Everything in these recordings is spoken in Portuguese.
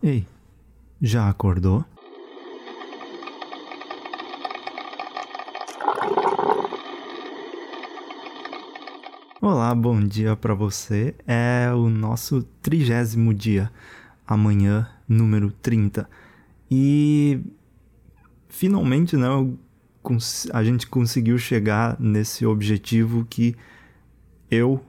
Ei, já acordou? Olá, bom dia para você. É o nosso trigésimo dia, amanhã, número 30. E finalmente, né, a gente conseguiu chegar nesse objetivo que eu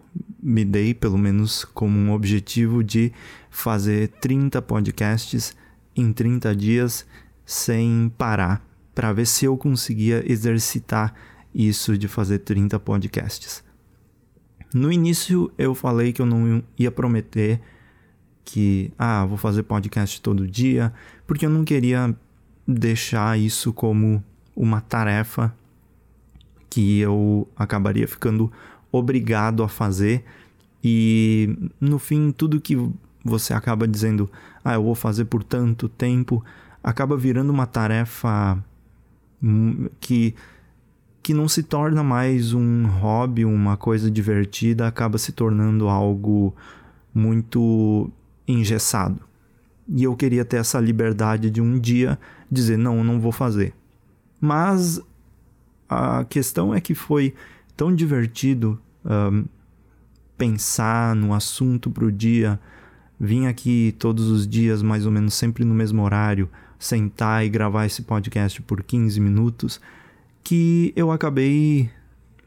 me dei, pelo menos, como um objetivo de fazer 30 podcasts em 30 dias sem parar, para ver se eu conseguia exercitar isso de fazer 30 podcasts. No início eu falei que eu não ia prometer que, ah, vou fazer podcast todo dia, porque eu não queria deixar isso como uma tarefa que eu acabaria ficando obrigado a fazer e no fim tudo que você acaba dizendo, ah, eu vou fazer por tanto tempo, acaba virando uma tarefa que que não se torna mais um hobby, uma coisa divertida, acaba se tornando algo muito engessado. E eu queria ter essa liberdade de um dia dizer não, não vou fazer. Mas a questão é que foi tão divertido um, pensar no assunto para o dia, vim aqui todos os dias, mais ou menos sempre no mesmo horário, sentar e gravar esse podcast por 15 minutos, que eu acabei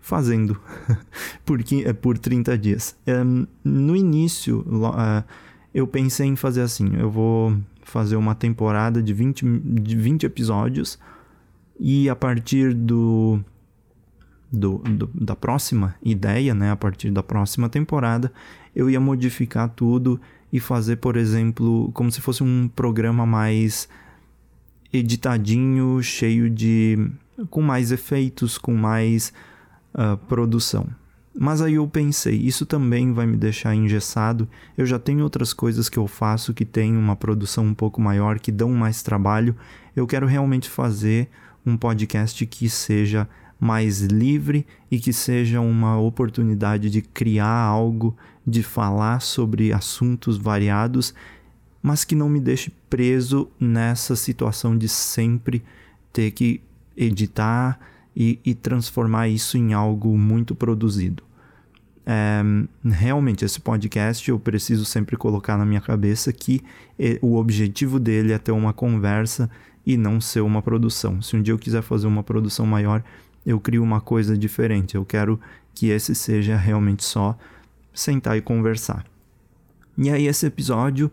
fazendo por, é, por 30 dias. Um, no início, uh, eu pensei em fazer assim: eu vou fazer uma temporada de 20, de 20 episódios, e a partir do do, do, da próxima ideia, né, a partir da próxima temporada, eu ia modificar tudo e fazer, por exemplo, como se fosse um programa mais editadinho, cheio de. com mais efeitos, com mais uh, produção. Mas aí eu pensei, isso também vai me deixar engessado. Eu já tenho outras coisas que eu faço que têm uma produção um pouco maior, que dão mais trabalho. Eu quero realmente fazer um podcast que seja mais livre e que seja uma oportunidade de criar algo, de falar sobre assuntos variados, mas que não me deixe preso nessa situação de sempre ter que editar e, e transformar isso em algo muito produzido. É, realmente, esse podcast eu preciso sempre colocar na minha cabeça que o objetivo dele é ter uma conversa e não ser uma produção. Se um dia eu quiser fazer uma produção maior, eu crio uma coisa diferente. Eu quero que esse seja realmente só sentar e conversar. E aí, esse episódio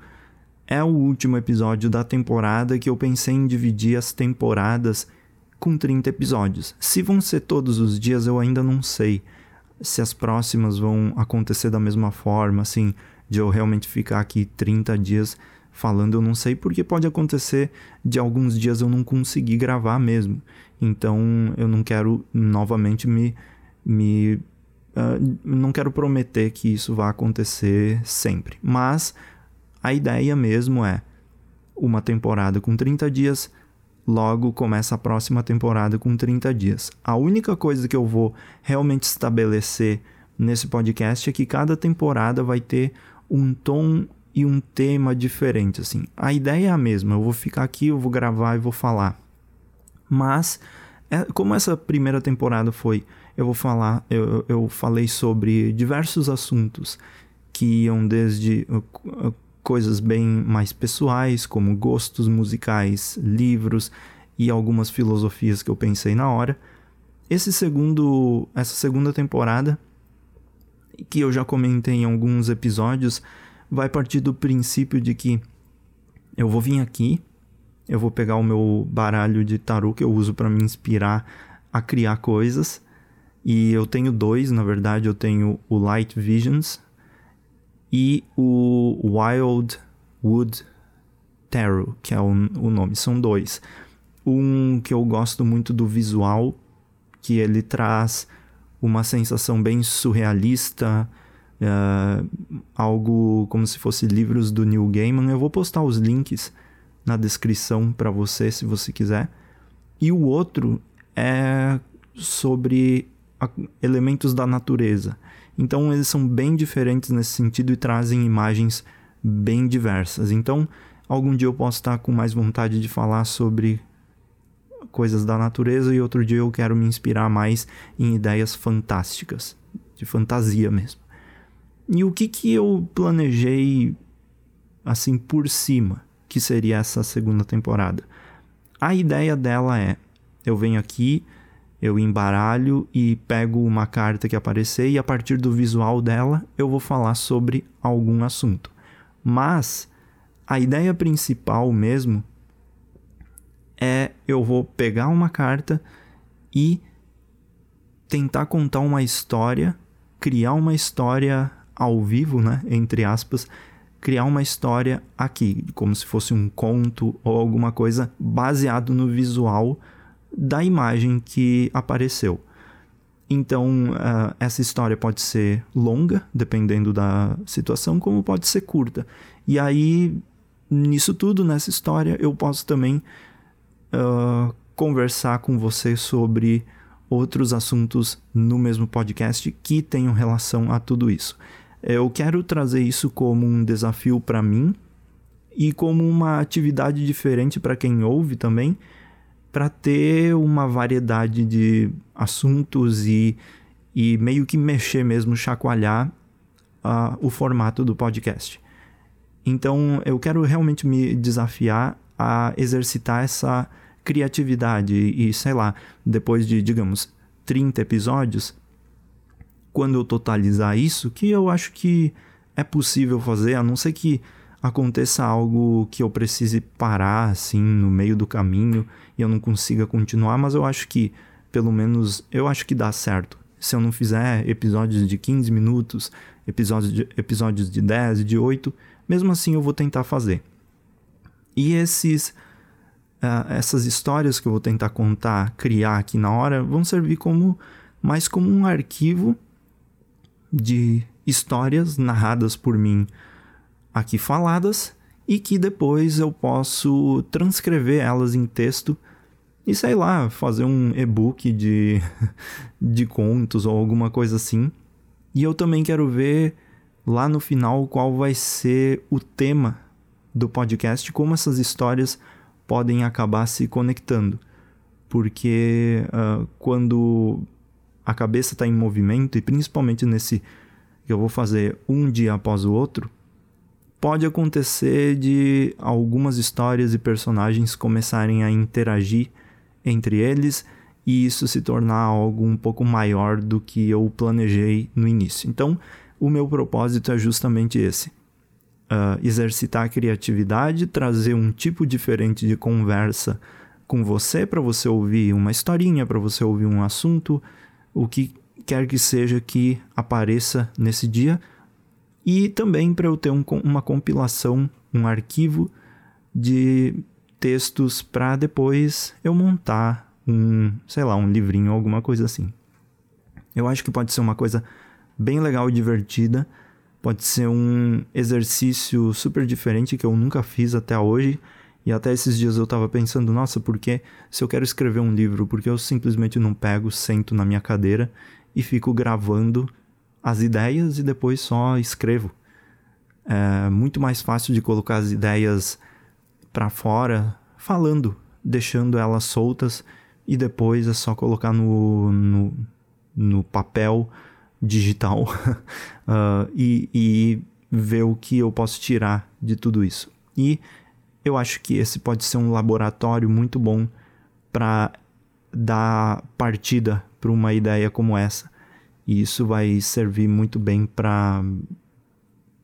é o último episódio da temporada que eu pensei em dividir as temporadas com 30 episódios. Se vão ser todos os dias, eu ainda não sei. Se as próximas vão acontecer da mesma forma, assim, de eu realmente ficar aqui 30 dias falando, eu não sei, porque pode acontecer de alguns dias eu não conseguir gravar mesmo. Então eu não quero novamente me. me uh, não quero prometer que isso vai acontecer sempre. Mas a ideia mesmo é uma temporada com 30 dias, logo começa a próxima temporada com 30 dias. A única coisa que eu vou realmente estabelecer nesse podcast é que cada temporada vai ter um tom e um tema diferente assim. A ideia é a mesma, eu vou ficar aqui, eu vou gravar e vou falar. Mas é, como essa primeira temporada foi, eu vou falar, eu, eu falei sobre diversos assuntos que iam desde uh, uh, coisas bem mais pessoais, como gostos musicais, livros e algumas filosofias que eu pensei na hora. Esse segundo, essa segunda temporada, que eu já comentei em alguns episódios, vai partir do princípio de que eu vou vir aqui, eu vou pegar o meu baralho de tarô que eu uso para me inspirar a criar coisas. E eu tenho dois, na verdade, eu tenho o Light Visions e o Wild Wood Tarot, que é o, o nome, são dois. Um que eu gosto muito do visual, que ele traz uma sensação bem surrealista, uh, algo como se fosse livros do Neil Gaiman. Eu vou postar os links na descrição para você, se você quiser. E o outro é sobre elementos da natureza. Então eles são bem diferentes nesse sentido e trazem imagens bem diversas. Então Algum dia eu posso estar com mais vontade de falar sobre coisas da natureza e outro dia eu quero me inspirar mais em ideias fantásticas, de fantasia mesmo. E o que que eu planejei assim por cima, que seria essa segunda temporada? A ideia dela é: eu venho aqui, eu embaralho e pego uma carta que aparecer e a partir do visual dela eu vou falar sobre algum assunto. Mas a ideia principal mesmo é eu vou pegar uma carta e tentar contar uma história, criar uma história ao vivo, né, entre aspas, criar uma história aqui, como se fosse um conto ou alguma coisa baseado no visual da imagem que apareceu. Então, uh, essa história pode ser longa, dependendo da situação, como pode ser curta. E aí, nisso tudo, nessa história, eu posso também uh, conversar com você sobre outros assuntos no mesmo podcast que tenham relação a tudo isso. Eu quero trazer isso como um desafio para mim e como uma atividade diferente para quem ouve também, para ter uma variedade de assuntos e, e meio que mexer mesmo, chacoalhar uh, o formato do podcast. Então eu quero realmente me desafiar a exercitar essa criatividade e, sei lá, depois de, digamos, 30 episódios, quando eu totalizar isso, que eu acho que é possível fazer, a não ser que aconteça algo que eu precise parar assim no meio do caminho e eu não consiga continuar, mas eu acho que pelo menos eu acho que dá certo. Se eu não fizer episódios de 15 minutos, episódios de, episódios de 10, de 8, mesmo assim eu vou tentar fazer. E esses uh, essas histórias que eu vou tentar contar, criar aqui na hora, vão servir como mais como um arquivo de histórias narradas por mim aqui faladas e que depois eu posso transcrever elas em texto e sei lá, fazer um e-book de, de contos ou alguma coisa assim. E eu também quero ver lá no final qual vai ser o tema do podcast, como essas histórias podem acabar se conectando. Porque uh, quando a cabeça está em movimento, e principalmente nesse que eu vou fazer um dia após o outro, pode acontecer de algumas histórias e personagens começarem a interagir entre eles e isso se tornar algo um pouco maior do que eu planejei no início. Então, o meu propósito é justamente esse: uh, exercitar a criatividade, trazer um tipo diferente de conversa com você para você ouvir uma historinha, para você ouvir um assunto, o que quer que seja que apareça nesse dia, e também para eu ter um, uma compilação, um arquivo de textos para depois eu montar um, sei lá, um livrinho, alguma coisa assim. Eu acho que pode ser uma coisa bem legal e divertida Pode ser um exercício super diferente que eu nunca fiz até hoje. E até esses dias eu estava pensando, nossa, porque se eu quero escrever um livro, porque eu simplesmente não pego, sento na minha cadeira e fico gravando as ideias e depois só escrevo. É muito mais fácil de colocar as ideias para fora falando, deixando elas soltas e depois é só colocar no, no, no papel digital uh, e, e ver o que eu posso tirar de tudo isso. E eu acho que esse pode ser um laboratório muito bom para dar partida para uma ideia como essa. E isso vai servir muito bem para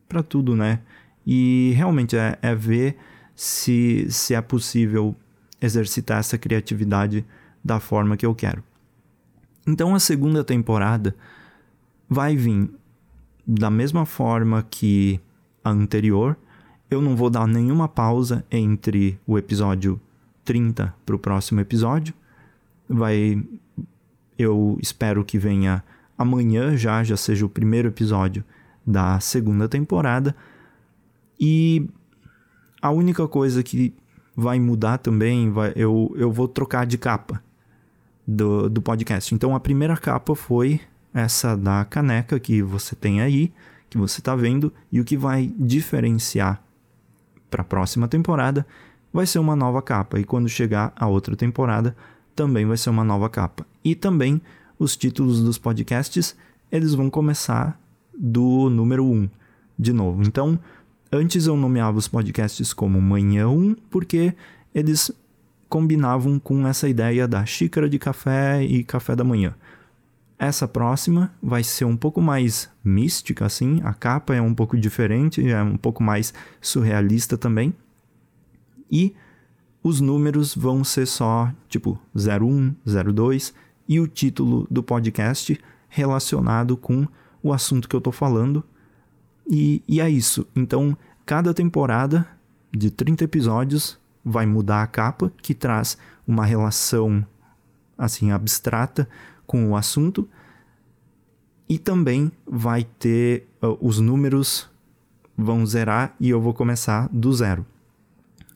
para tudo, né? E realmente é, é ver se, se é possível exercitar essa criatividade da forma que eu quero. Então a segunda temporada vai vir da mesma forma que a anterior. Eu não vou dar nenhuma pausa entre o episódio 30 para o próximo episódio. Vai. Eu espero que venha amanhã já, já seja o primeiro episódio da segunda temporada. E a única coisa que vai mudar também, vai, eu, eu vou trocar de capa do, do podcast. Então a primeira capa foi essa da caneca que você tem aí, que você está vendo, e o que vai diferenciar para a próxima temporada, vai ser uma nova capa. E quando chegar a outra temporada, também vai ser uma nova capa. E também os títulos dos podcasts, eles vão começar do número 1 de novo. Então, antes eu nomeava os podcasts como Manhã 1, porque eles combinavam com essa ideia da xícara de café e café da manhã. Essa próxima vai ser um pouco mais mística, assim. A capa é um pouco diferente, é um pouco mais surrealista também. E os números vão ser só tipo 01, 02 e o título do podcast relacionado com o assunto que eu tô falando. E, e é isso. Então, cada temporada de 30 episódios vai mudar a capa, que traz uma relação assim abstrata com o assunto. E também vai ter uh, os números vão zerar e eu vou começar do zero.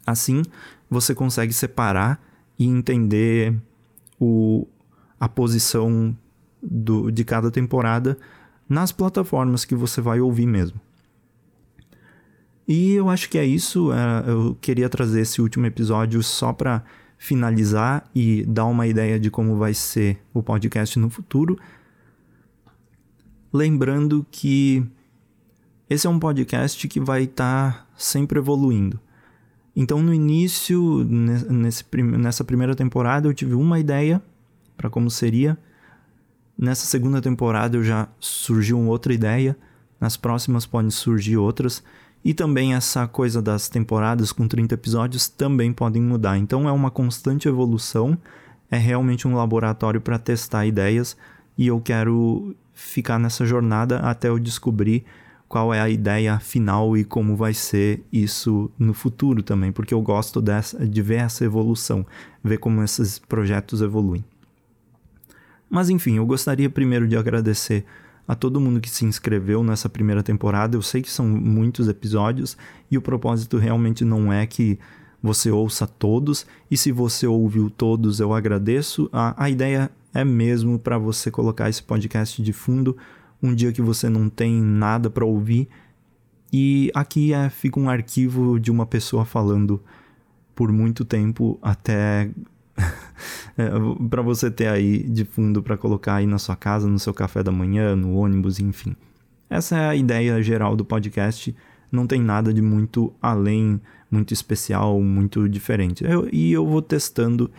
Assim, você consegue separar e entender o, a posição do, de cada temporada nas plataformas que você vai ouvir mesmo. E eu acho que é isso. É, eu queria trazer esse último episódio só para finalizar e dar uma ideia de como vai ser o podcast no futuro. Lembrando que esse é um podcast que vai estar tá sempre evoluindo. Então, no início, nesse, nessa primeira temporada, eu tive uma ideia para como seria. Nessa segunda temporada, eu já surgiu outra ideia. Nas próximas podem surgir outras. E também essa coisa das temporadas com 30 episódios também podem mudar. Então é uma constante evolução, é realmente um laboratório para testar ideias e eu quero ficar nessa jornada até eu descobrir qual é a ideia final e como vai ser isso no futuro também, porque eu gosto dessa, de ver essa evolução, ver como esses projetos evoluem. Mas enfim, eu gostaria primeiro de agradecer a todo mundo que se inscreveu nessa primeira temporada. Eu sei que são muitos episódios e o propósito realmente não é que você ouça todos, e se você ouviu todos, eu agradeço. A, a ideia é mesmo para você colocar esse podcast de fundo um dia que você não tem nada para ouvir. E aqui é, fica um arquivo de uma pessoa falando por muito tempo até é, para você ter aí de fundo para colocar aí na sua casa, no seu café da manhã, no ônibus, enfim. Essa é a ideia geral do podcast. Não tem nada de muito além, muito especial, muito diferente. Eu, e eu vou testando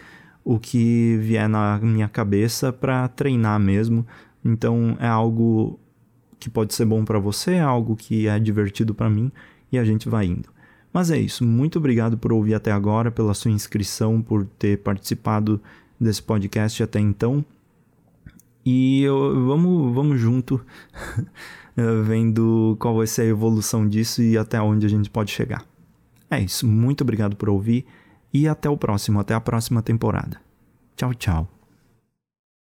o que vier na minha cabeça para treinar mesmo. Então é algo que pode ser bom para você, é algo que é divertido para mim e a gente vai indo. Mas é isso. Muito obrigado por ouvir até agora, pela sua inscrição, por ter participado desse podcast até então. E eu, vamos, vamos junto vendo qual vai ser a evolução disso e até onde a gente pode chegar. É isso. Muito obrigado por ouvir e até o próximo, até a próxima temporada. Tchau, tchau.